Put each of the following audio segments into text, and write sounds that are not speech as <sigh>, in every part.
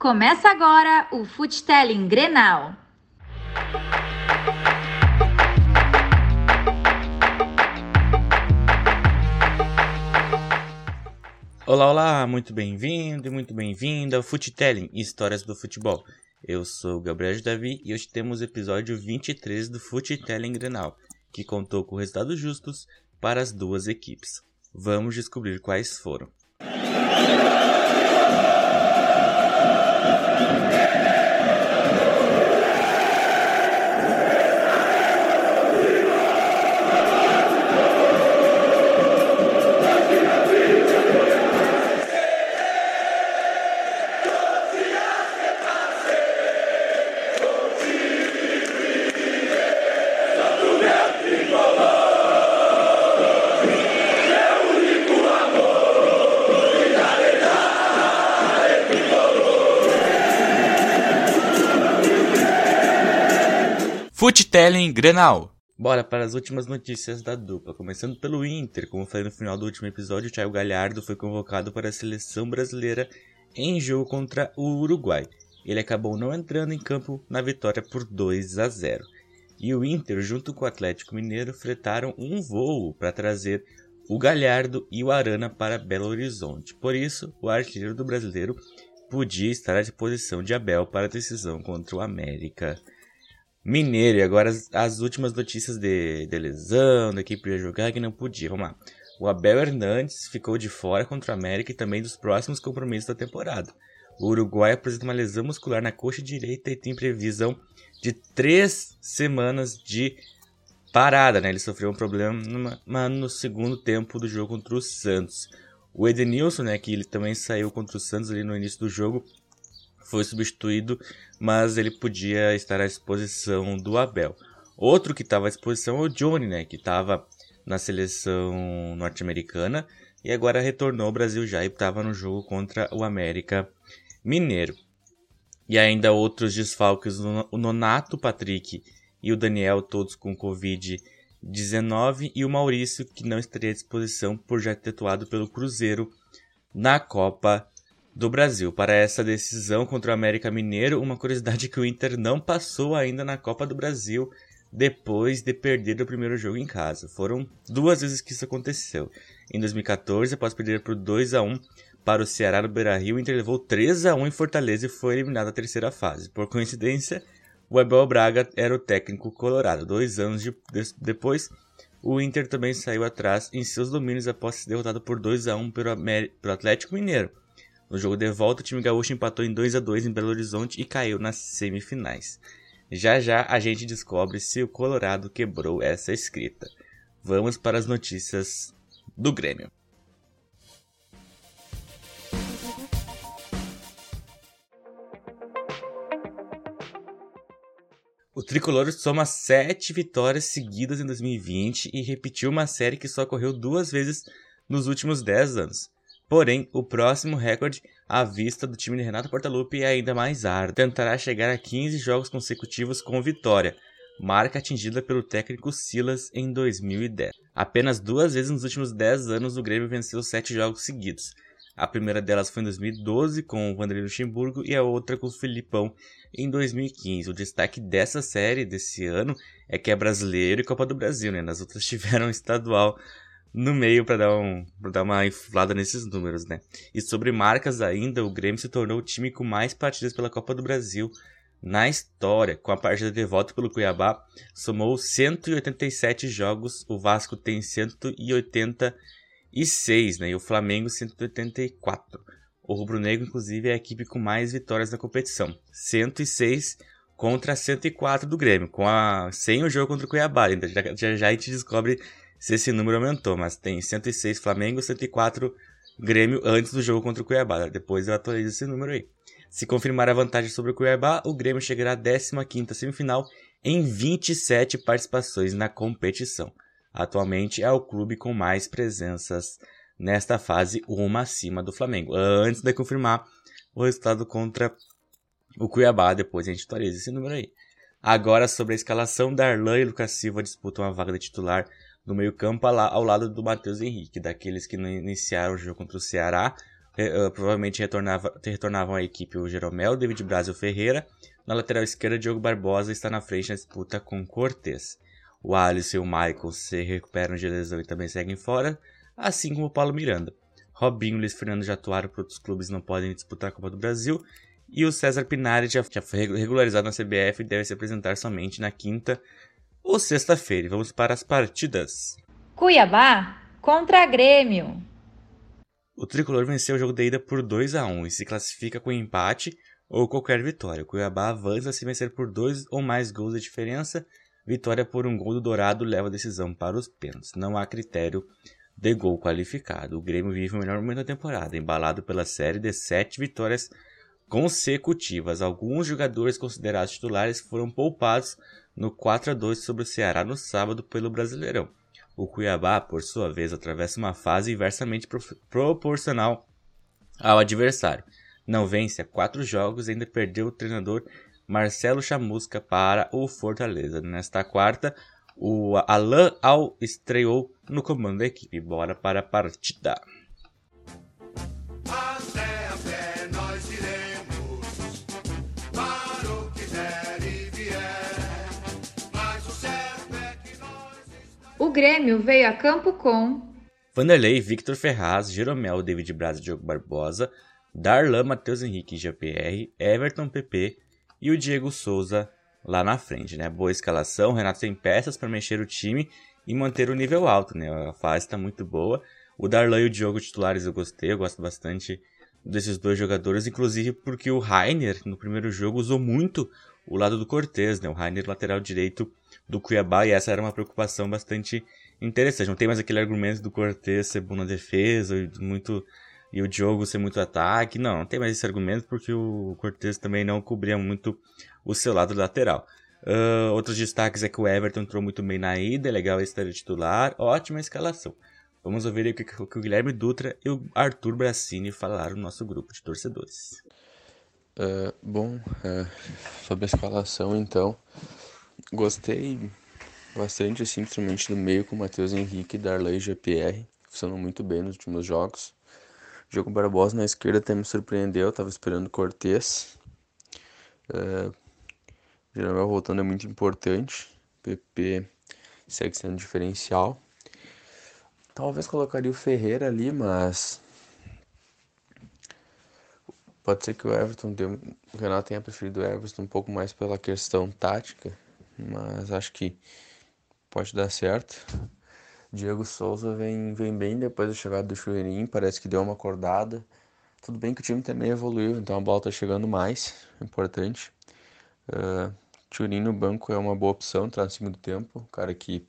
Começa agora o Futelling Grenal. Olá, olá, muito bem-vindo e muito bem-vinda ao Futelling, Histórias do Futebol. Eu sou o Gabriel Davi e hoje temos o episódio 23 do Futelling Grenal, que contou com resultados justos para as duas equipes. Vamos descobrir quais foram. Futelling Grenal. Bora para as últimas notícias da dupla, começando pelo Inter. Como falei no final do último episódio, o Thiago Galhardo foi convocado para a seleção brasileira em jogo contra o Uruguai. Ele acabou não entrando em campo na vitória por 2 a 0. E o Inter, junto com o Atlético Mineiro, fretaram um voo para trazer o Galhardo e o Arana para Belo Horizonte. Por isso, o artilheiro do brasileiro podia estar à disposição de Abel para a decisão contra o América. Mineiro. E agora as, as últimas notícias de, de lesão, da equipe ia jogar que não podia. Vamos lá. O Abel Hernandes ficou de fora contra o América e também dos próximos compromissos da temporada. O Uruguai apresenta uma lesão muscular na coxa direita e tem previsão de três semanas de parada, né? Ele sofreu um problema no segundo tempo do jogo contra o Santos. O Edenilson, né, que ele também saiu contra o Santos ali no início do jogo, foi substituído, mas ele podia estar à disposição do Abel. Outro que estava à disposição é o Johnny, né, que estava na seleção norte-americana e agora retornou ao Brasil já e estava no jogo contra o América Mineiro. E ainda outros desfalques, o Nonato Patrick e o Daniel, todos com Covid-19, e o Maurício, que não estaria à disposição por já ter atuado pelo Cruzeiro na Copa do Brasil. Para essa decisão contra o América Mineiro, uma curiosidade é que o Inter não passou ainda na Copa do Brasil depois de perder o primeiro jogo em casa. Foram duas vezes que isso aconteceu. Em 2014, após perder por 2 a 1 para o Ceará no Beira-Rio, o Inter levou 3 a 1 em Fortaleza e foi eliminado na terceira fase. Por coincidência, o Abel Braga era o técnico colorado. Dois anos de, de, depois, o Inter também saiu atrás em seus domínios após ser derrotado por 2 a 1 pelo, pelo Atlético Mineiro. No jogo de volta, o time gaúcho empatou em 2 a 2 em Belo Horizonte e caiu nas semifinais. Já já a gente descobre se o Colorado quebrou essa escrita. Vamos para as notícias do Grêmio. O tricolor soma sete vitórias seguidas em 2020 e repetiu uma série que só ocorreu duas vezes nos últimos 10 anos. Porém, o próximo recorde à vista do time de Renato Portaluppi é ainda mais árduo. Tentará chegar a 15 jogos consecutivos com vitória, marca atingida pelo técnico Silas em 2010. Apenas duas vezes nos últimos 10 anos o Grêmio venceu 7 jogos seguidos. A primeira delas foi em 2012 com o Vanderlei Luxemburgo e a outra com o Filipão em 2015. O destaque dessa série desse ano é que é brasileiro e Copa do Brasil, né? Nas outras <laughs> tiveram estadual no meio para dar, um, dar uma inflada nesses números, né? E sobre marcas ainda, o Grêmio se tornou o time com mais partidas pela Copa do Brasil na história. Com a partida de volta pelo Cuiabá, somou 187 jogos, o Vasco tem 186, né? E o Flamengo 184. O Rubro Negro, inclusive, é a equipe com mais vitórias na competição. 106 contra 104 do Grêmio, com a sem o jogo contra o Cuiabá. Então já, já, já a gente descobre se esse número aumentou, mas tem 106 Flamengo, 104 Grêmio antes do jogo contra o Cuiabá. Depois eu atualizo esse número aí. Se confirmar a vantagem sobre o Cuiabá, o Grêmio chegará à 15ª semifinal em 27 participações na competição. Atualmente é o clube com mais presenças nesta fase, uma acima do Flamengo. Antes de confirmar o resultado contra o Cuiabá, depois a gente atualiza esse número aí. Agora sobre a escalação, Darlan e Lucas Silva disputam a vaga de titular no meio-campo ao lado do Matheus Henrique, daqueles que iniciaram o jogo contra o Ceará. uh, provavelmente retornava, retornavam à equipe o Jeromel, David Braz e o Ferreira. Na lateral esquerda, Diogo Barbosa está na frente na disputa com Cortes. O Alisson e o Michael se recuperam de lesão e também seguem fora, assim como o Paulo Miranda. Robinho e Luiz Fernando já atuaram para outros clubes não podem disputar a Copa do Brasil. E o César Pinari já, já foi regularizado na CBF e deve se apresentar somente na quinta ou sexta-feira. Vamos para as partidas. Cuiabá contra Grêmio. O tricolor venceu o jogo da ida por 2 a 1 e se classifica com empate ou qualquer vitória. O Cuiabá avança se vencer por dois ou mais gols de diferença. Vitória por um gol do Dourado leva a decisão para os pênaltis. Não há critério de gol qualificado. O Grêmio vive o melhor momento da temporada, embalado pela série de sete vitórias consecutivas. Alguns jogadores considerados titulares foram poupados no 4 a 2 sobre o Ceará no sábado pelo Brasileirão. O Cuiabá, por sua vez, atravessa uma fase inversamente pro proporcional ao adversário. Não vence há quatro jogos e ainda perdeu o treinador Marcelo Chamusca para o Fortaleza. Nesta quarta, o Alain Al estreou no comando da equipe. Bora para a partida. Grêmio veio a campo com Vanderlei, Victor Ferraz, Jeromel, David Braz Diogo Barbosa, Darlan, Matheus Henrique GPR, Everton PP e o Diego Souza lá na frente, né? Boa escalação, Renato tem peças para mexer o time e manter o nível alto, né? A fase está muito boa. O Darlan e o Diogo titulares eu gostei, eu gosto bastante desses dois jogadores, inclusive porque o Rainer no primeiro jogo usou muito o lado do Cortez, né? O Rainer lateral direito do Cuiabá e essa era uma preocupação bastante interessante. Não tem mais aquele argumento do Cortez ser bom na defesa e muito e o Diogo ser muito ataque. Não, não tem mais esse argumento porque o Cortez também não cobria muito o seu lado lateral. Uh, outros destaques é que o Everton entrou muito bem na ida, é legal estar titular, ótima escalação. Vamos ouvir o que, que, o Guilherme Dutra e o Arthur Bracini falaram no nosso grupo de torcedores. Uh, bom, uh, sobre a escalação então, gostei bastante, assim, principalmente do meio com o Matheus Henrique, Darley e GPR, funcionam muito bem nos últimos jogos. O jogo Barbosa na esquerda até me surpreendeu, estava esperando Cortez. Uh, Jeromel voltando é muito importante. PP segue sendo diferencial. Talvez colocaria o Ferreira ali, mas pode ser que o Everton deu, o Renato tenha preferido o Everton um pouco mais pela questão tática, mas acho que pode dar certo. Diego Souza vem, vem bem depois da chegada do Chuirinho, parece que deu uma acordada. Tudo bem que o time também evoluiu, então a bola tá chegando mais, importante. Uh, no banco é uma boa opção, entrar no segundo tempo, cara que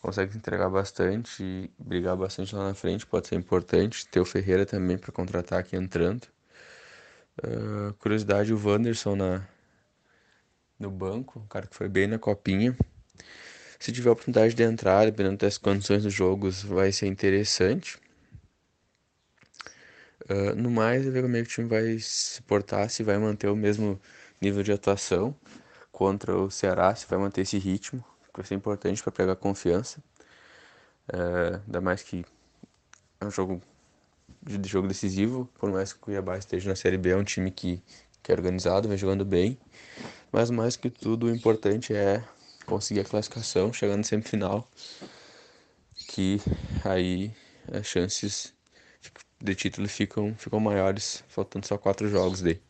consegue entregar bastante e brigar bastante lá na frente, pode ser importante. Ter o Ferreira também para contra-ataque entrando. Uh, curiosidade, o Wanderson na, no banco, um cara que foi bem na copinha. Se tiver a oportunidade de entrar, dependendo das condições dos jogos, vai ser interessante. Uh, no mais, é ver como é que o time vai se portar, se vai manter o mesmo nível de atuação contra o Ceará, se vai manter esse ritmo, que vai ser importante para pegar confiança. Uh, ainda mais que é um jogo de jogo decisivo, por mais que o Cuiabá esteja na Série B, é um time que, que é organizado, vem jogando bem. Mas mais que tudo, o importante é conseguir a classificação, chegando no semifinal, que aí as chances de título ficam, ficam maiores, faltando só quatro jogos daí.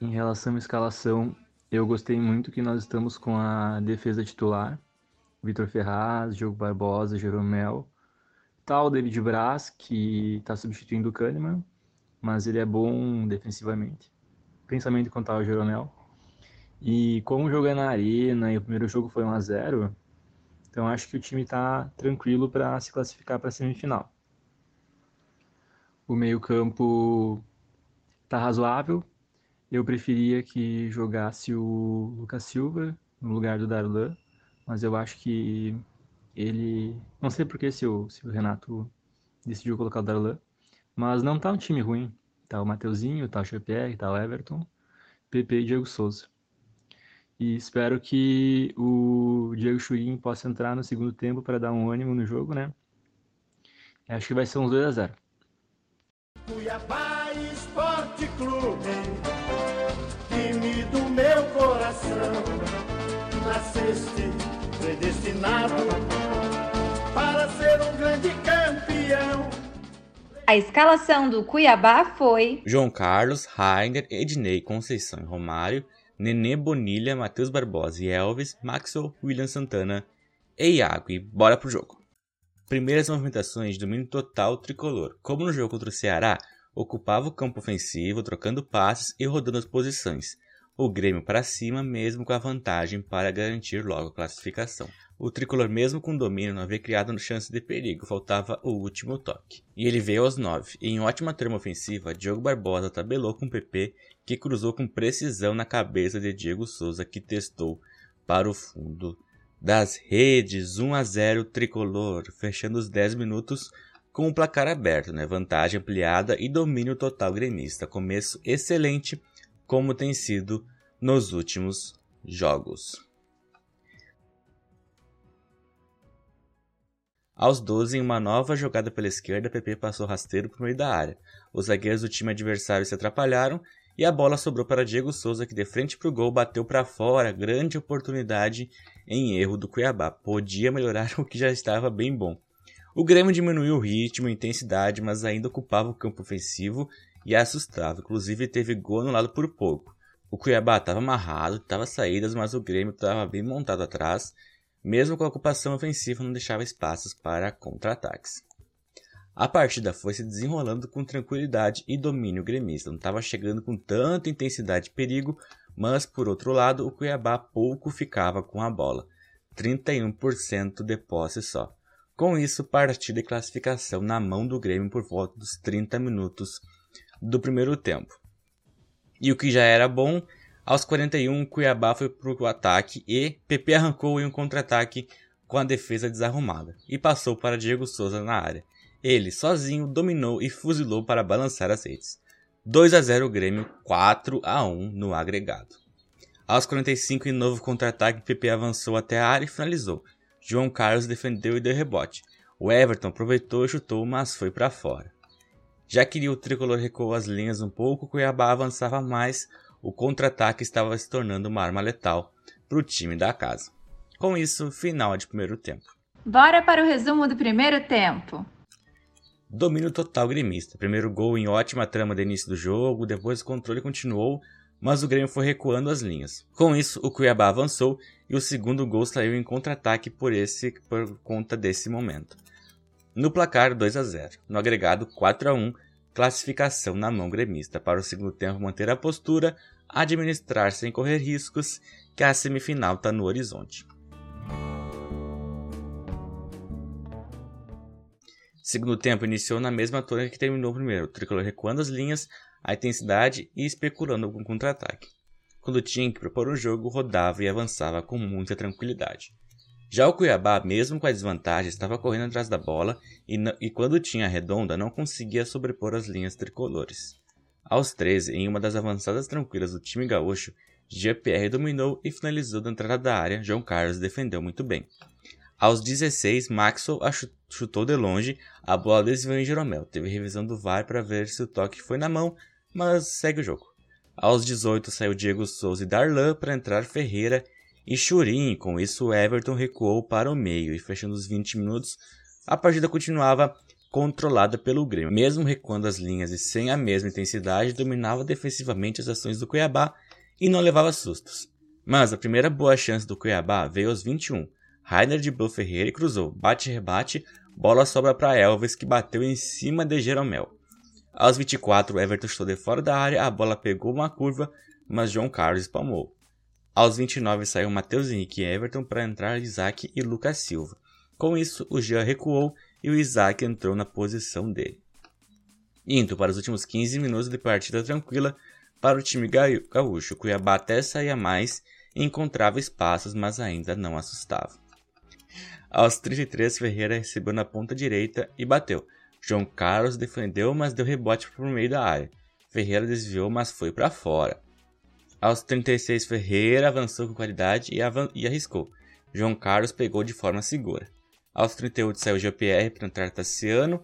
Em relação à escalação, eu gostei muito que nós estamos com a defesa titular, Vitor Ferraz, Diogo Barbosa, Jeromel, tal David Braz, que está substituindo o Kahneman, mas ele é bom defensivamente, principalmente contra o Jeromel. E como jogar na arena e o primeiro jogo foi 1 a 0 então acho que o time está tranquilo para se classificar para semifinal. O meio-campo está razoável. Eu preferia que jogasse o Lucas Silva no lugar do Darlan, mas eu acho que ele. Não sei porque se o, se o Renato decidiu colocar o Darlan, mas não tá um time ruim. Tá o Mateuzinho, tá o GPR, tá o Everton, PP e Diego Souza. E espero que o Diego Churin possa entrar no segundo tempo para dar um ânimo no jogo, né? Acho que vai ser uns 2 a 0 Cuiabá Esporte Clube, time do meu coração, nasceste predestinado para ser um grande campeão. A escalação do Cuiabá foi João Carlos, Rainer, Ednei, Conceição e Romário, Nenê Bonilha, Matheus Barbosa e Elvis, Maxwell, William Santana e Iago. E bora pro jogo. Primeiras movimentações de domínio total tricolor. Como no jogo contra o Ceará, ocupava o campo ofensivo, trocando passes e rodando as posições. O Grêmio para cima, mesmo com a vantagem para garantir logo a classificação. O tricolor, mesmo com domínio, não havia criado chance de perigo, faltava o último toque. E ele veio aos 9. E em ótima trama ofensiva, Diogo Barbosa tabelou com PP, que cruzou com precisão na cabeça de Diego Souza, que testou para o fundo das redes, 1 a 0 tricolor, fechando os 10 minutos com o placar aberto, né? vantagem ampliada e domínio total gremista. Começo excelente, como tem sido nos últimos jogos. Aos 12, em uma nova jogada pela esquerda, PP passou rasteiro por meio da área. Os zagueiros do time adversário se atrapalharam e a bola sobrou para Diego Souza, que de frente para o gol bateu para fora. Grande oportunidade em erro do Cuiabá. Podia melhorar <laughs> o que já estava bem bom. O Grêmio diminuiu o ritmo e intensidade, mas ainda ocupava o campo ofensivo e assustava. Inclusive teve gol anulado por pouco. O Cuiabá estava amarrado, estava saídas, mas o Grêmio estava bem montado atrás. Mesmo com a ocupação ofensiva, não deixava espaços para contra-ataques. A partida foi se desenrolando com tranquilidade e domínio gremista. Não estava chegando com tanta intensidade e perigo, mas por outro lado, o Cuiabá pouco ficava com a bola. 31% de posse só. Com isso, partida e classificação na mão do Grêmio por volta dos 30 minutos do primeiro tempo. E o que já era bom, aos 41, Cuiabá foi para o ataque e PP arrancou em um contra-ataque com a defesa desarrumada e passou para Diego Souza na área. Ele, sozinho, dominou e fuzilou para balançar as redes. 2 a 0 Grêmio, 4 a 1 no agregado. Aos 45 em novo contra-ataque, PP avançou até a área e finalizou. João Carlos defendeu e deu rebote. O Everton aproveitou e chutou, mas foi para fora. Já que o tricolor recuou as linhas um pouco, Cuiabá avançava mais, o contra-ataque estava se tornando uma arma letal para o time da casa. Com isso, final de primeiro tempo. Bora para o resumo do primeiro tempo. Domínio total gremista. Primeiro gol em ótima trama de início do jogo, depois o controle continuou, mas o Grêmio foi recuando as linhas. Com isso, o Cuiabá avançou e o segundo gol saiu em contra-ataque por esse por conta desse momento. No placar 2 a 0, no agregado 4 a 1, classificação na mão gremista para o segundo tempo manter a postura, administrar sem correr riscos, que a semifinal está no horizonte. Segundo tempo iniciou na mesma tônica que terminou o primeiro, o tricolor recuando as linhas, a intensidade e especulando com contra-ataque. Quando tinha que propor um jogo, rodava e avançava com muita tranquilidade. Já o Cuiabá, mesmo com a desvantagem, estava correndo atrás da bola e, e quando tinha a redonda não conseguia sobrepor as linhas tricolores. Aos 13, em uma das avançadas tranquilas do time gaúcho, GPR dominou e finalizou da entrada da área, João Carlos defendeu muito bem. Aos 16, Maxwell chutou de longe, a bola desviou em Jeromel. Teve revisão do VAR para ver se o toque foi na mão, mas segue o jogo. Aos 18 saiu Diego Souza e Darlan para entrar Ferreira e Churin. Com isso, Everton recuou para o meio e fechando os 20 minutos, a partida continuava controlada pelo Grêmio. Mesmo recuando as linhas e sem a mesma intensidade, dominava defensivamente as ações do Cuiabá e não levava sustos. Mas a primeira boa chance do Cuiabá veio aos 21, Rainer de Blue Ferreira cruzou. Bate-rebate, bola sobra para Elvis que bateu em cima de Jeromel. Aos 24, Everton chutou de fora da área, a bola pegou uma curva, mas João Carlos espalmou. Aos 29 saiu Matheus Henrique e Everton para entrar Isaac e Lucas Silva. Com isso, o Jean recuou e o Isaac entrou na posição dele. Indo para os últimos 15 minutos de partida tranquila para o time gaúcho, Cuiabá até saía mais e encontrava espaços, mas ainda não assustava. Aos 33, Ferreira recebeu na ponta direita e bateu. João Carlos defendeu, mas deu rebote por meio da área. Ferreira desviou, mas foi para fora. Aos 36, Ferreira avançou com qualidade e, e, arriscou. João Carlos pegou de forma segura. Aos 38, saiu GPR para entrar Tassiano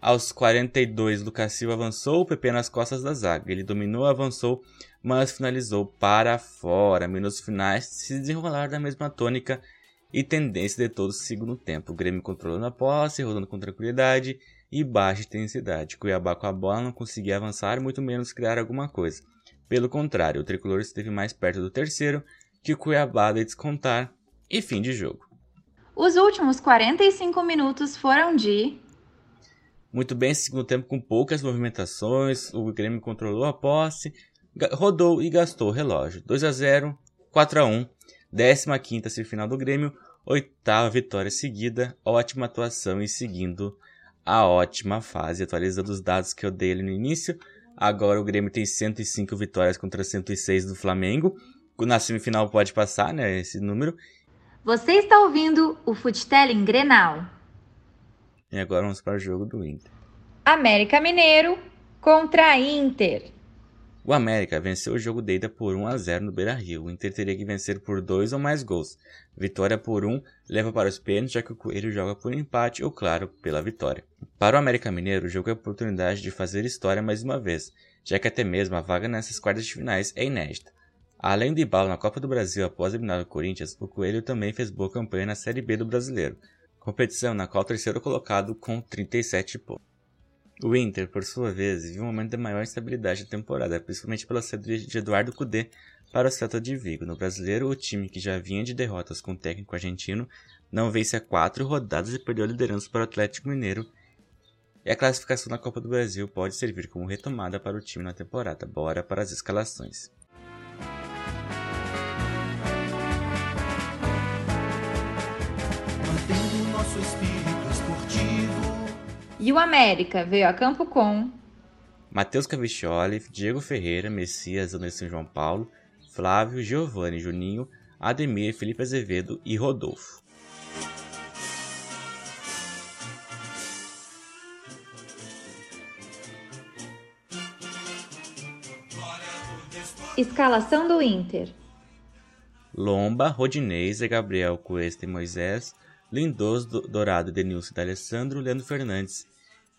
Aos 42, Lucas Silva avançou, o PP nas costas da zaga. Ele dominou, avançou, mas finalizou para fora. Minutos finais se desenrolaram da mesma tônica e tendência de todo o segundo tempo. O Grêmio controlando a posse, rodando com tranquilidade e baixa intensidade. Cuiabá com a bola não conseguia avançar, muito menos criar alguma coisa. Pelo contrário, o tricolor esteve mais perto do terceiro que o Cuiabá de descontar e fim de jogo. Os últimos 45 minutos foram de. Muito bem, segundo tempo com poucas movimentações, o Grêmio controlou a posse, rodou e gastou o relógio. 2 a 0, 4 a 1, 15ª semifinal do Grêmio, oitava vitória seguida, ótima atuação e seguindo a ótima fase, atualizando os dados que eu dei ali no início. Agora o Grêmio tem 105 vitórias contra 106 do Flamengo. Na semifinal pode passar, né, esse número. Você está ouvindo o Futelling Grenal. E agora vamos para o jogo do Inter. América Mineiro contra Inter. O América venceu o jogo de ida por 1 a 0 no Beira-Rio. O Inter teria que vencer por dois ou mais gols. Vitória por um leva para os pênaltis, já que o Coelho joga por empate ou, claro, pela vitória. Para o América Mineiro, o jogo é a oportunidade de fazer história mais uma vez, já que até mesmo a vaga nessas quartas de finais é inédita. Além de Balo na Copa do Brasil após eliminar o Corinthians, o Coelho também fez boa campanha na Série B do Brasileiro, competição na qual o terceiro colocado com 37 pontos. O Inter, por sua vez, vive um momento de maior instabilidade da temporada, principalmente pela saída de Eduardo Cudê para o Celta de Vigo. No brasileiro, o time que já vinha de derrotas com o técnico argentino não vence há quatro rodadas e perdeu a liderança para o Atlético Mineiro. E a classificação na Copa do Brasil pode servir como retomada para o time na temporada. Bora para as escalações. Mantendo nosso espírito e o América veio a campo com Matheus Cavicchioli, Diego Ferreira, Messias, Anderson João Paulo, Flávio, Giovanni, Juninho, Ademir, Felipe Azevedo e Rodolfo. Escalação do Inter: Lomba, Rodinei, Gabriel, Cuesta e Moisés, Lindoso, Dourado, Denilson e Alessandro, Leandro Fernandes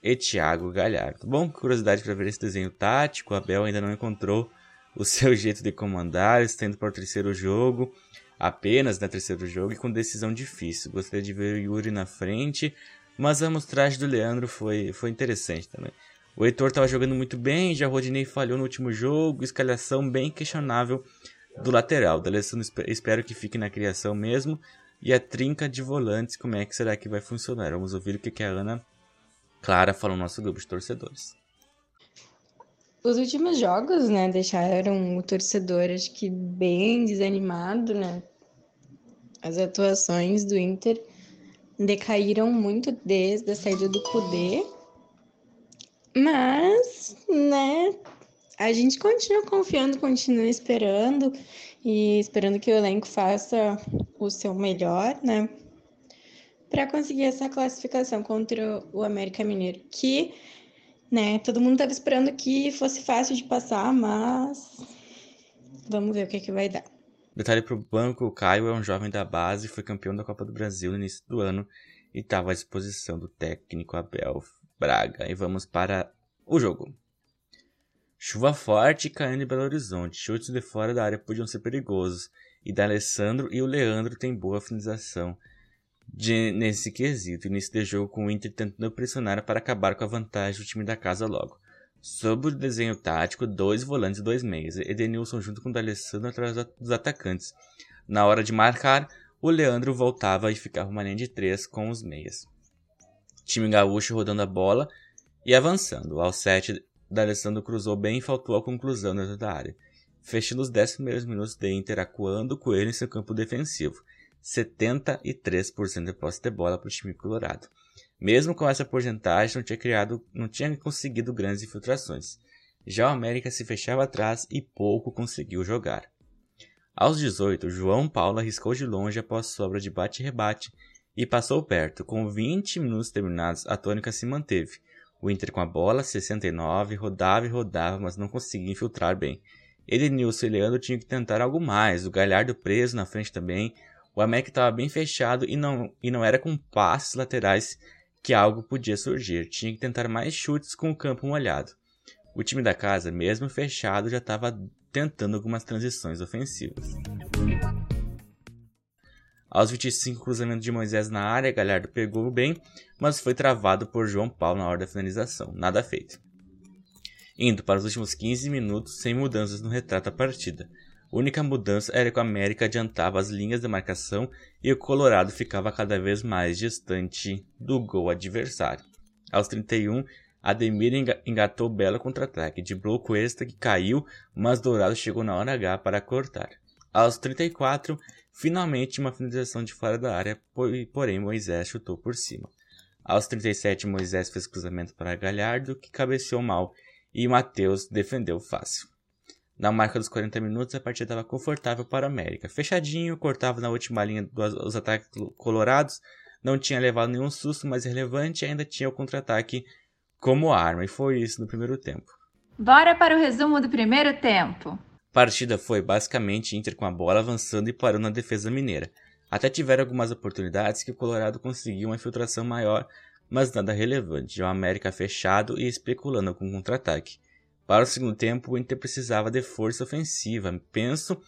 e Thiago Galhardo. Bom, curiosidade para ver esse desenho tático, Abel ainda não encontrou o seu jeito de comandar, estando para o terceiro jogo, apenas no terceiro jogo e com decisão difícil. Gostaria de ver o Yuri na frente, mas a amostragem do Leandro foi, foi interessante também. O Heitor estava jogando muito bem, já Rodinei falhou no último jogo, escalhação bem questionável do lateral. Da Alessandro espero que fique na criação mesmo, e a trinca de volantes, como é que será que vai funcionar? Vamos ouvir o que a Ana Clara falou no nosso grupo de torcedores. Os últimos jogos, né, deixaram o torcedor, acho que bem desanimado, né? As atuações do Inter decaíram muito desde a saída do Kudê. Mas, né, a gente continua confiando, continua esperando e esperando que o elenco faça o seu melhor, né? Para conseguir essa classificação contra o América Mineiro, que, né, todo mundo estava esperando que fosse fácil de passar, mas vamos ver o que, que vai dar. Detalhe para o banco, o Caio é um jovem da base, foi campeão da Copa do Brasil no início do ano e estava à disposição do técnico Abel Braga. E vamos para o jogo. Chuva forte caindo em Belo Horizonte. Chutes de fora da área podiam ser perigosos. E da Alessandro e o Leandro tem boa finalização de, nesse quesito. Início de jogo com o Inter tentando pressionar para acabar com a vantagem do time da casa logo. Sobre o desenho tático, dois volantes e dois meias. Edenilson junto com o D'Alessandro atrás dos atacantes. Na hora de marcar, o Leandro voltava e ficava uma linha de três com os meias. Time gaúcho rodando a bola e avançando. Ao 7 D'Alessandro cruzou bem e faltou a conclusão dentro da área. Fechando os 10 primeiros minutos de Inter acuando com ele em seu campo defensivo. 73% de posse de bola para o time colorado. Mesmo com essa porcentagem, não tinha criado, não tinha conseguido grandes infiltrações. Já o América se fechava atrás e pouco conseguiu jogar. Aos 18, João Paulo arriscou de longe após sobra de bate-rebate e passou perto. Com 20 minutos terminados, a tônica se manteve. O Inter com a bola, 69, rodava e rodava, mas não conseguia infiltrar bem. Edenilson e Leandro tinham que tentar algo mais, o Galhardo preso na frente também. O América estava bem fechado e não, e não era com passes laterais que algo podia surgir. Tinha que tentar mais chutes com o campo molhado. O time da casa, mesmo fechado, já estava tentando algumas transições ofensivas. Aos 25, cruzamento de Moisés na área, Galhardo pegou bem, mas foi travado por João Paulo na hora da finalização. Nada feito. Indo para os últimos 15 minutos sem mudanças no retrato da partida. A única mudança era que o América adiantava as linhas de marcação e o Colorado ficava cada vez mais distante do gol adversário. Aos 31, Ademir engatou belo contra-ataque de bloco extra que caiu, mas Dourado chegou na hora H para cortar. Aos 34, finalmente uma finalização de fora da área, porém Moisés chutou por cima. Aos 37, Moisés fez cruzamento para Galhardo, que cabeceou mal, e Matheus defendeu fácil. Na marca dos 40 minutos, a partida estava confortável para o América. Fechadinho, cortava na última linha dos ataques colorados, não tinha levado nenhum susto mais relevante e ainda tinha o contra-ataque como arma, e foi isso no primeiro tempo. Bora para o resumo do primeiro tempo. A partida foi basicamente Inter com a bola avançando e parando na defesa mineira. Até tiveram algumas oportunidades que o Colorado conseguiu uma infiltração maior, mas nada relevante. O América fechado e especulando com contra-ataque. Para o segundo tempo, o Inter precisava de força ofensiva. Penso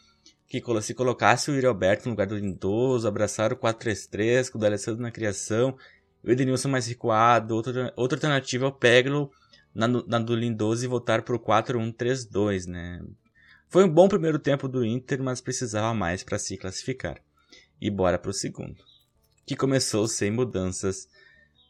que se colocasse o Yuri Alberto no lugar do Lindoso, abraçar o 4-3-3 com o D'Alessandro na criação o Edenilson mais recuado, outra, outra alternativa é o Peglo na, na do Lindoso e voltar para o 4-1-3-2, né? Foi um bom primeiro tempo do Inter, mas precisava mais para se classificar. E bora para o segundo, que começou sem mudanças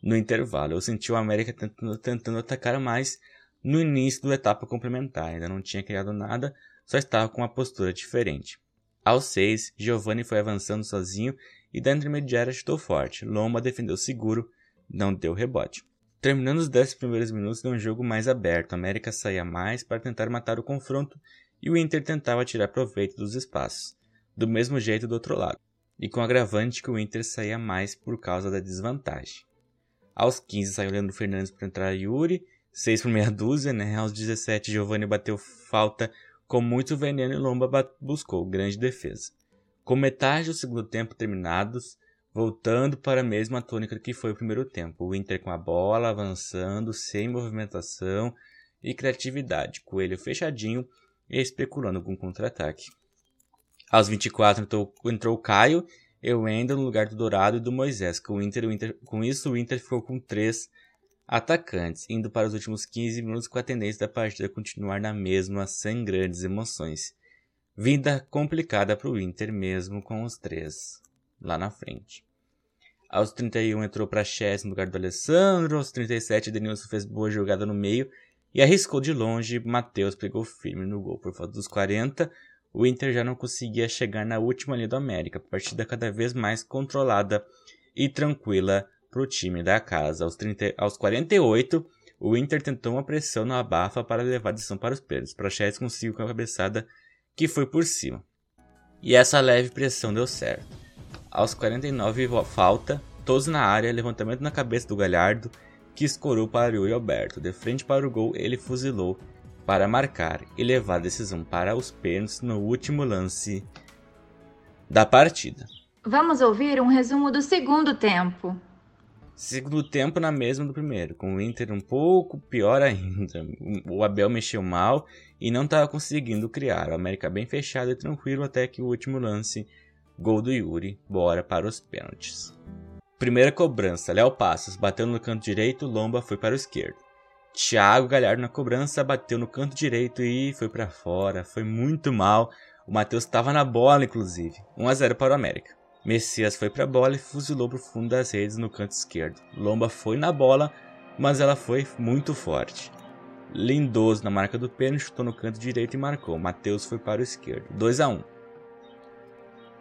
no intervalo. Eu senti o América tentando, tentando atacar mais no início da etapa complementar. Ainda não tinha criado nada, só estava com uma postura diferente. Aos 6, Giovanni foi avançando sozinho e da intermediária chutou forte. Lomba defendeu seguro, não deu rebote. Terminando os 10 primeiros minutos de um jogo mais aberto, a América saía mais para tentar matar o confronto e o Inter tentava tirar proveito dos espaços, do mesmo jeito do outro lado, e com agravante que o Inter saía mais por causa da desvantagem. Aos 15 saiu Leandro Fernandes para entrar Yuri, 6 por meia dúzia, né? Aos 17 Giovanni bateu falta com muito veneno e Lomba buscou grande defesa. Com metade do segundo tempo terminados, voltando para a mesma tônica que foi o primeiro tempo. O Inter com a bola, avançando, sem movimentação e criatividade. Coelho fechadinho e especulando com contra-ataque. Aos 24 entrou, entrou o Caio e o Wendel no lugar do Dourado e do Moisés. Com, o Inter, o Inter, com isso, o Inter ficou com três atacantes, indo para os últimos 15 minutos com a tendência da partida continuar na mesma, sem grandes emoções. Vida complicada para o Inter mesmo com os três lá na frente. Aos 31 entrou para Chess no lugar do Alessandro, aos 37 Denilson fez boa jogada no meio e arriscou de longe, Matheus pegou firme no gol. Por falta dos 40, o Inter já não conseguia chegar na última linha do América, partida cada vez mais controlada e tranquila para o time da casa. Aos, 30, aos 48, o Inter tentou uma pressão na abafa para levar a decisão para os pênaltis. Praxedes conseguiu com a cabeçada que foi por cima. E essa leve pressão deu certo. Aos 49 falta, todos na área, levantamento na cabeça do Galhardo, que escorou para o Alberto. De frente para o gol, ele fuzilou para marcar e levar a decisão para os pênaltis no último lance da partida. Vamos ouvir um resumo do segundo tempo. Segundo tempo na mesma do primeiro, com o Inter um pouco pior ainda. O Abel mexeu mal e não estava conseguindo criar. O América bem fechado e tranquilo até que o último lance, gol do Yuri, bora para os pênaltis. Primeira cobrança, Léo Passos bateu no canto direito, Lomba foi para o esquerdo. Thiago Galhardo na cobrança bateu no canto direito e foi para fora, foi muito mal. O Matheus estava na bola inclusive. 1 a 0 para o América. Messias foi para a bola e fuzilou para o fundo das redes no canto esquerdo. Lomba foi na bola, mas ela foi muito forte. Lindoso na marca do pênalti, chutou no canto direito e marcou. Matheus foi para o esquerdo. 2 a 1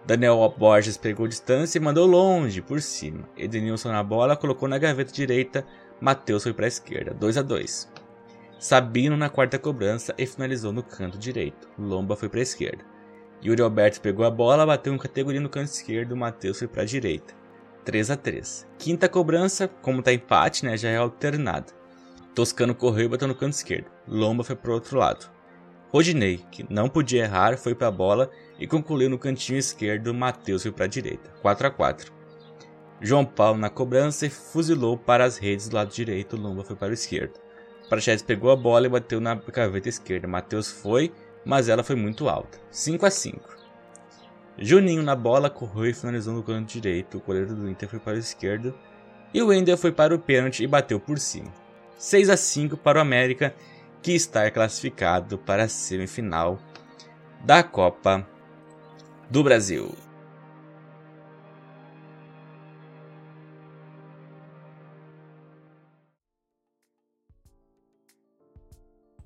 Daniel Borges pegou distância e mandou longe, por cima. Edenilson na bola, colocou na gaveta direita. Matheus foi para a esquerda. 2 a 2 Sabino na quarta cobrança e finalizou no canto direito. Lomba foi para a esquerda. Yuri Alberto pegou a bola, bateu em categoria no canto esquerdo, Matheus foi para a direita. 3 a 3 Quinta cobrança, como tá empate, né, já é alternada. Toscano correu e bateu no canto esquerdo. Lomba foi para o outro lado. Rodinei, que não podia errar, foi para a bola e concluiu no cantinho esquerdo. Matheus foi para a direita. 4 a 4 João Paulo na cobrança e fuzilou para as redes do lado direito, Lomba foi para o esquerdo. Praxedes pegou a bola e bateu na gaveta esquerda. Matheus foi, mas ela foi muito alta. 5 a 5 Juninho na bola correu e finalizou no canto direito. O goleiro do Inter foi para o esquerdo. E o Wendel foi para o pênalti e bateu por cima. 6 a 5 para o América, que está classificado para a semifinal da Copa do Brasil.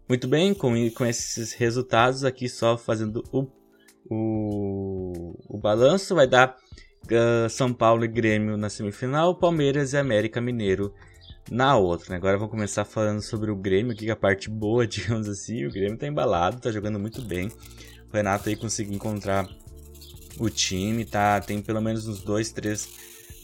Muito bem, com, com esses resultados aqui, só fazendo o, o, o balanço, vai dar uh, São Paulo e Grêmio na semifinal, Palmeiras e América Mineiro na outra. Né? Agora vamos começar falando sobre o Grêmio, que é a parte boa, <laughs> digamos assim. O Grêmio tá embalado, tá jogando muito bem. O Renato aí conseguiu encontrar o time, tá? Tem pelo menos uns dois, três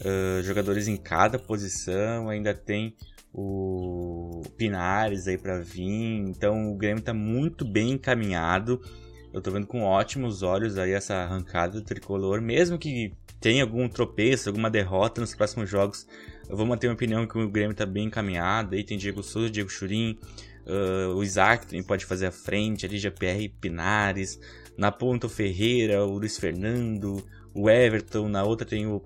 uh, jogadores em cada posição, ainda tem o Pinares aí para vir. Então o Grêmio tá muito bem encaminhado. Eu tô vendo com ótimos olhos aí essa arrancada do tricolor, mesmo que tenha algum tropeço, alguma derrota nos próximos jogos. Eu vou manter minha opinião que o Grêmio tá bem encaminhado. Aí tem Diego Souza, Diego Churin, uh, o Isaac também pode fazer a frente, ali GPR Pinares, na ponta o Ferreira, o Luiz Fernando, o Everton, na outra tem o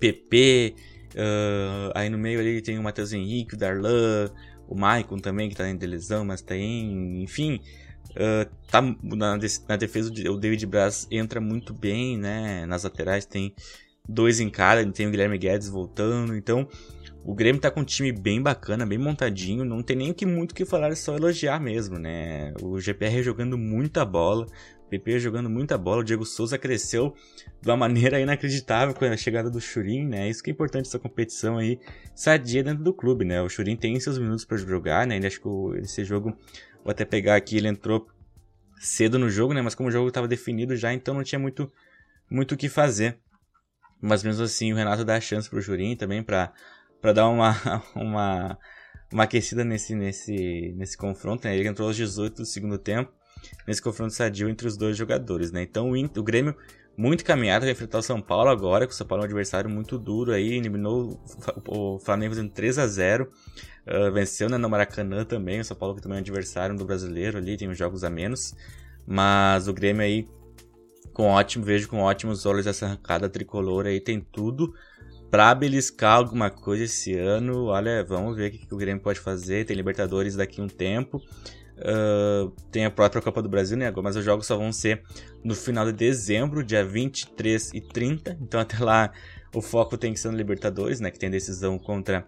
PP. Uh, aí no meio ali tem o Matheus Henrique, o Darlan, o Maicon também, que tá em lesão, mas tem. Enfim. Uh, tá na, na, defesa o David Braz entra muito bem, né? Nas laterais tem dois em cada, tem o Guilherme Guedes voltando, então o Grêmio tá com um time bem bacana, bem montadinho, não tem nem que muito que falar, é só elogiar mesmo, né? O GPR jogando muita bola, PP jogando muita bola, o Diego Souza cresceu de uma maneira inacreditável com a chegada do Churin, né? Isso que é importante essa competição aí sadia dentro do clube, né? O Churin tem seus minutos para jogar, né? Ele acho que esse jogo, vou até pegar aqui, ele entrou cedo no jogo, né? Mas como o jogo estava definido já, então não tinha muito muito o que fazer. Mas mesmo assim, o Renato dá a chance pro Churin também para para dar uma <laughs> uma uma aquecida nesse nesse nesse confronto, né? Ele entrou aos 18 do segundo tempo nesse confronto sadio entre os dois jogadores, né? Então o, Inter, o Grêmio muito caminhado vai enfrentar o São Paulo agora, que o São Paulo é um adversário muito duro aí, eliminou o Flamengo fazendo 3 a 0 uh, venceu né, no Maracanã também, o São Paulo que também é um adversário do brasileiro ali, tem uns jogos a menos, mas o Grêmio aí com ótimo, vejo com ótimos olhos essa arrancada tricolor aí, tem tudo pra beliscar alguma coisa esse ano, olha, vamos ver o que, que o Grêmio pode fazer, tem Libertadores daqui a um tempo, Uh, tem a própria Copa do Brasil, né? Mas os jogos só vão ser no final de dezembro, dia 23 e 30. Então até lá o foco tem que ser no Libertadores, né? Que tem decisão contra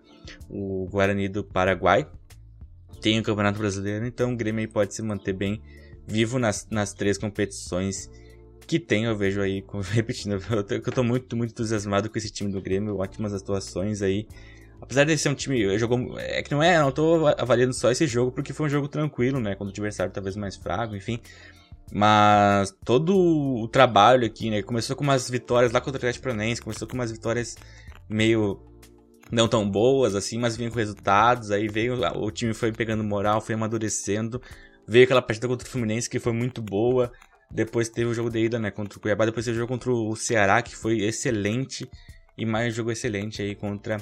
o Guarani do Paraguai. Tem o Campeonato Brasileiro, então o Grêmio pode se manter bem vivo nas, nas três competições que tem. Eu vejo aí, <laughs> repetindo, eu tô, eu tô muito, muito entusiasmado com esse time do Grêmio. Ótimas atuações aí. Apesar de ser um time. Jogou, é que não é, não tô avaliando só esse jogo porque foi um jogo tranquilo, né? Quando o adversário talvez mais fraco, enfim. Mas todo o trabalho aqui, né? Começou com umas vitórias lá contra o Atlético Paranaense, começou com umas vitórias meio não tão boas assim, mas vinha com resultados. Aí veio o time foi pegando moral, foi amadurecendo. Veio aquela partida contra o Fluminense que foi muito boa. Depois teve o jogo de ida, né, contra o Cuiabá, depois teve o jogo contra o Ceará que foi excelente e mais um jogo excelente aí contra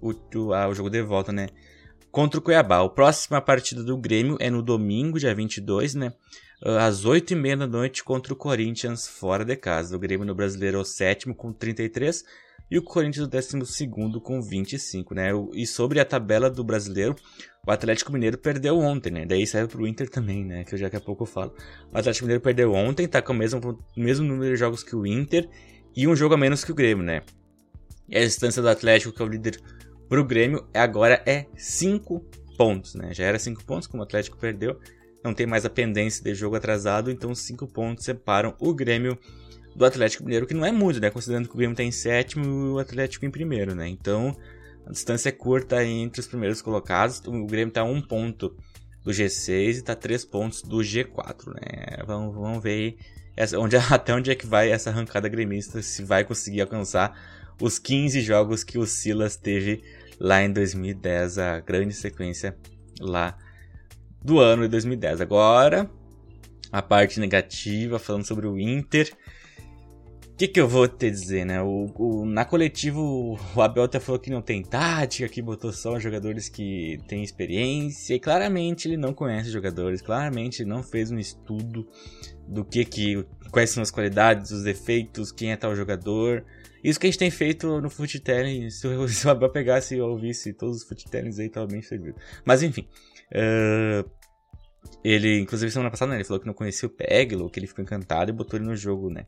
o, o, o jogo de volta, né? Contra o Cuiabá. A próxima partida do Grêmio é no domingo, dia 22, né? Ah, às 8h30 da noite contra o Corinthians, fora de casa. O Grêmio no Brasileiro é o sétimo com 33 e o Corinthians o décimo segundo com 25, né? E sobre a tabela do Brasileiro, o Atlético Mineiro perdeu ontem, né? Daí serve pro Inter também, né? Que eu já daqui a pouco eu falo. O Atlético Mineiro perdeu ontem, tá com o mesmo, mesmo número de jogos que o Inter e um jogo a menos que o Grêmio, né? E a distância do Atlético, que é o líder para o Grêmio agora é 5 pontos, né? Já era 5 pontos, como o Atlético perdeu, não tem mais a pendência de jogo atrasado, então 5 pontos separam o Grêmio do Atlético Mineiro, que não é muito, né? Considerando que o Grêmio está em sétimo e o Atlético em primeiro, né? Então a distância é curta entre os primeiros colocados. O Grêmio está a um ponto do G6 e está a 3 pontos do G4, né? Vamos, vamos ver essa, onde, <laughs> até onde é que vai essa arrancada gremista, se vai conseguir alcançar os 15 jogos que o Silas teve lá em 2010, a grande sequência lá do ano de 2010. Agora, a parte negativa, falando sobre o Inter. O que, que eu vou te dizer, né? O, o, na coletivo, o Abel até falou que não tem tática, que botou só jogadores que têm experiência. E claramente ele não conhece jogadores, claramente não fez um estudo do que que. quais são as qualidades, os defeitos, quem é tal jogador. Isso que a gente tem feito no Footelling, se, <laughs> se o Abel pegasse e ouvisse todos os Footelings aí, tava bem servido. Mas enfim. Uh, ele, inclusive semana passada, né, ele falou que não conhecia o Peglo, que ele ficou encantado e botou ele no jogo, né?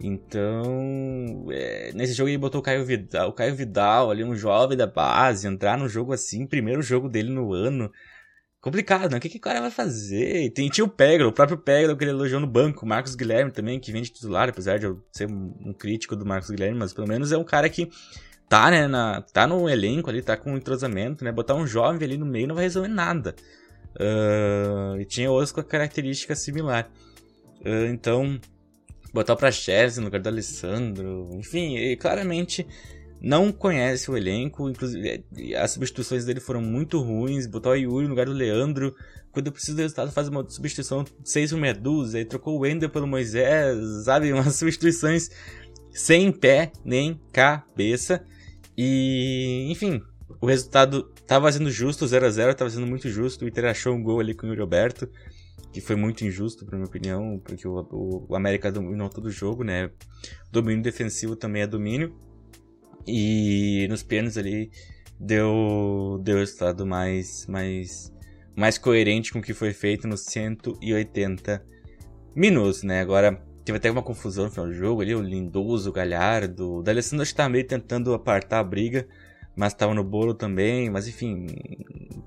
Então, é, nesse jogo ele botou o Caio Vidal, o Caio Vidal ali, um jovem da base, entrar no jogo assim, primeiro jogo dele no ano. Complicado, né? O que, que o cara vai fazer? Tinha o Peglo, o próprio Peglo que ele elogiou no banco, o Marcos Guilherme também, que vem de titular, apesar de eu ser um, crítico do Marcos Guilherme, mas pelo menos é um cara que tá, né, na, tá no elenco ali, tá com um entrosamento, né? Botar um jovem ali no meio não vai resolver nada. Uh, e tinha outros com a característica similar. Uh, então, botar o Praxedes no lugar do Alessandro, enfim, claramente não conhece o elenco, inclusive as substituições dele foram muito ruins, botar o Yuri no lugar do Leandro, quando precisa do resultado faz uma substituição 6 por dúzia, aí trocou o Wender pelo Moisés, sabe, <laughs> umas substituições sem pé nem cabeça, e enfim, o resultado tava sendo justo, 0 a 0 tava sendo muito justo, o Inter achou um gol ali com o Yuri Alberto, que foi muito injusto, na minha opinião, porque o, o, o América dominou todo o jogo, né? Domínio defensivo também é domínio. E nos pênaltis ali deu deu resultado mais mais mais coerente com o que foi feito nos 180 minutos, né? Agora teve até uma confusão no final do jogo ali, o Lindoso, o Galhardo, o D'Alessandro acho que meio tentando apartar a briga, mas estava no bolo também, mas enfim,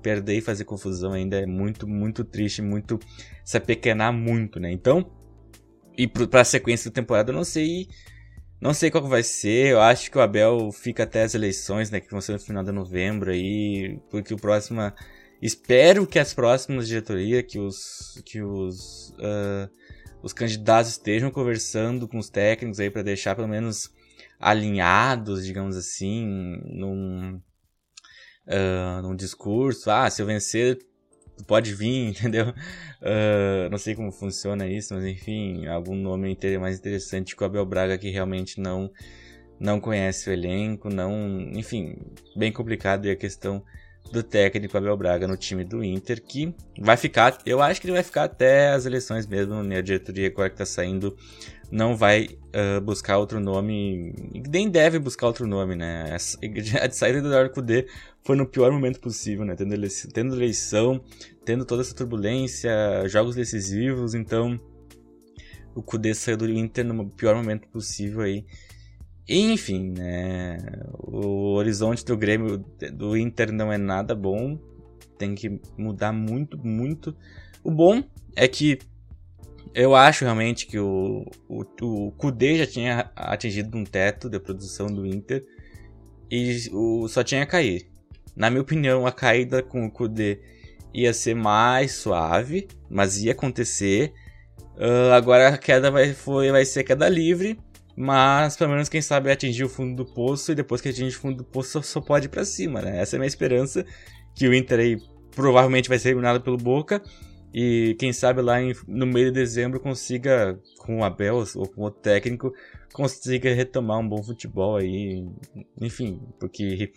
perder e fazer confusão ainda é muito, muito triste, muito se apequenar muito, né? Então, e para a sequência da temporada, eu não sei, não sei qual vai ser. Eu acho que o Abel fica até as eleições, né, que vão ser no final de novembro aí, porque o próximo espero que as próximas diretorias, que os que os uh, os candidatos estejam conversando com os técnicos aí para deixar pelo menos alinhados, digamos assim, num, uh, num discurso. Ah, se eu vencer, pode vir, <laughs> entendeu? Uh, não sei como funciona isso, mas enfim, algum nome mais interessante que o Abel Braga que realmente não não conhece o elenco, não, enfim, bem complicado e a questão do técnico Abel Braga no time do Inter, que vai ficar, eu acho que ele vai ficar até as eleições mesmo, né? A diretoria agora que tá saindo não vai uh, buscar outro nome, nem deve buscar outro nome, né? A saída do Eduardo Cudê foi no pior momento possível, né? Tendo eleição, tendo, eleição, tendo toda essa turbulência, jogos decisivos, então o Cudê saiu do Inter no pior momento possível aí. Enfim, né? O horizonte do Grêmio, do Inter não é nada bom. Tem que mudar muito, muito. O bom é que eu acho realmente que o, o, o Kudê já tinha atingido um teto de produção do Inter e o, só tinha a cair. Na minha opinião, a caída com o Kudê ia ser mais suave, mas ia acontecer. Uh, agora a queda vai, foi, vai ser queda livre, mas pelo menos quem sabe atingir o fundo do poço e depois que atingir o fundo do poço só, só pode ir pra cima, né? Essa é a minha esperança, que o Inter aí provavelmente vai ser eliminado pelo Boca e quem sabe lá em, no meio de dezembro consiga, com o Abel ou com o técnico, consiga retomar um bom futebol aí. Enfim, porque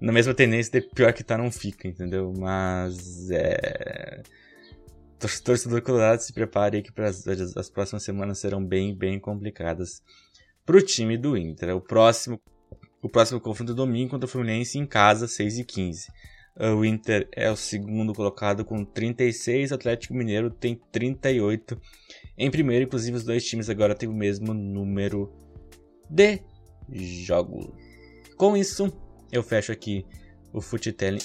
na mesma tendência de pior que tá não fica, entendeu? Mas é. Torcedor colorado se prepare aí que as, as próximas semanas serão bem, bem complicadas pro time do Inter. O próximo, o próximo confronto é domingo contra o Fluminense em casa, 6 e 15 o Inter é o segundo colocado com 36, o Atlético Mineiro tem 38. Em primeiro, inclusive, os dois times agora têm o mesmo número de jogos. Com isso, eu fecho aqui o Futelling.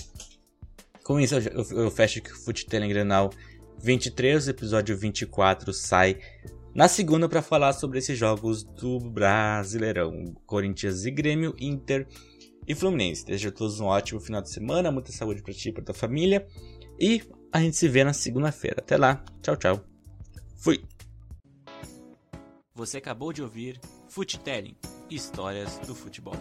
Com isso, eu, fecho aqui o Futelling Grenal 23, o episódio 24 sai na segunda para falar sobre esses jogos do Brasileirão. Corinthians e Grêmio, Inter e Fluminense. Desejo a todos um ótimo final de semana, muita saúde para ti e para tua família. E a gente se vê na segunda-feira. Até lá. Tchau, tchau. Fui. Você acabou de ouvir Futelling Histórias do Futebol.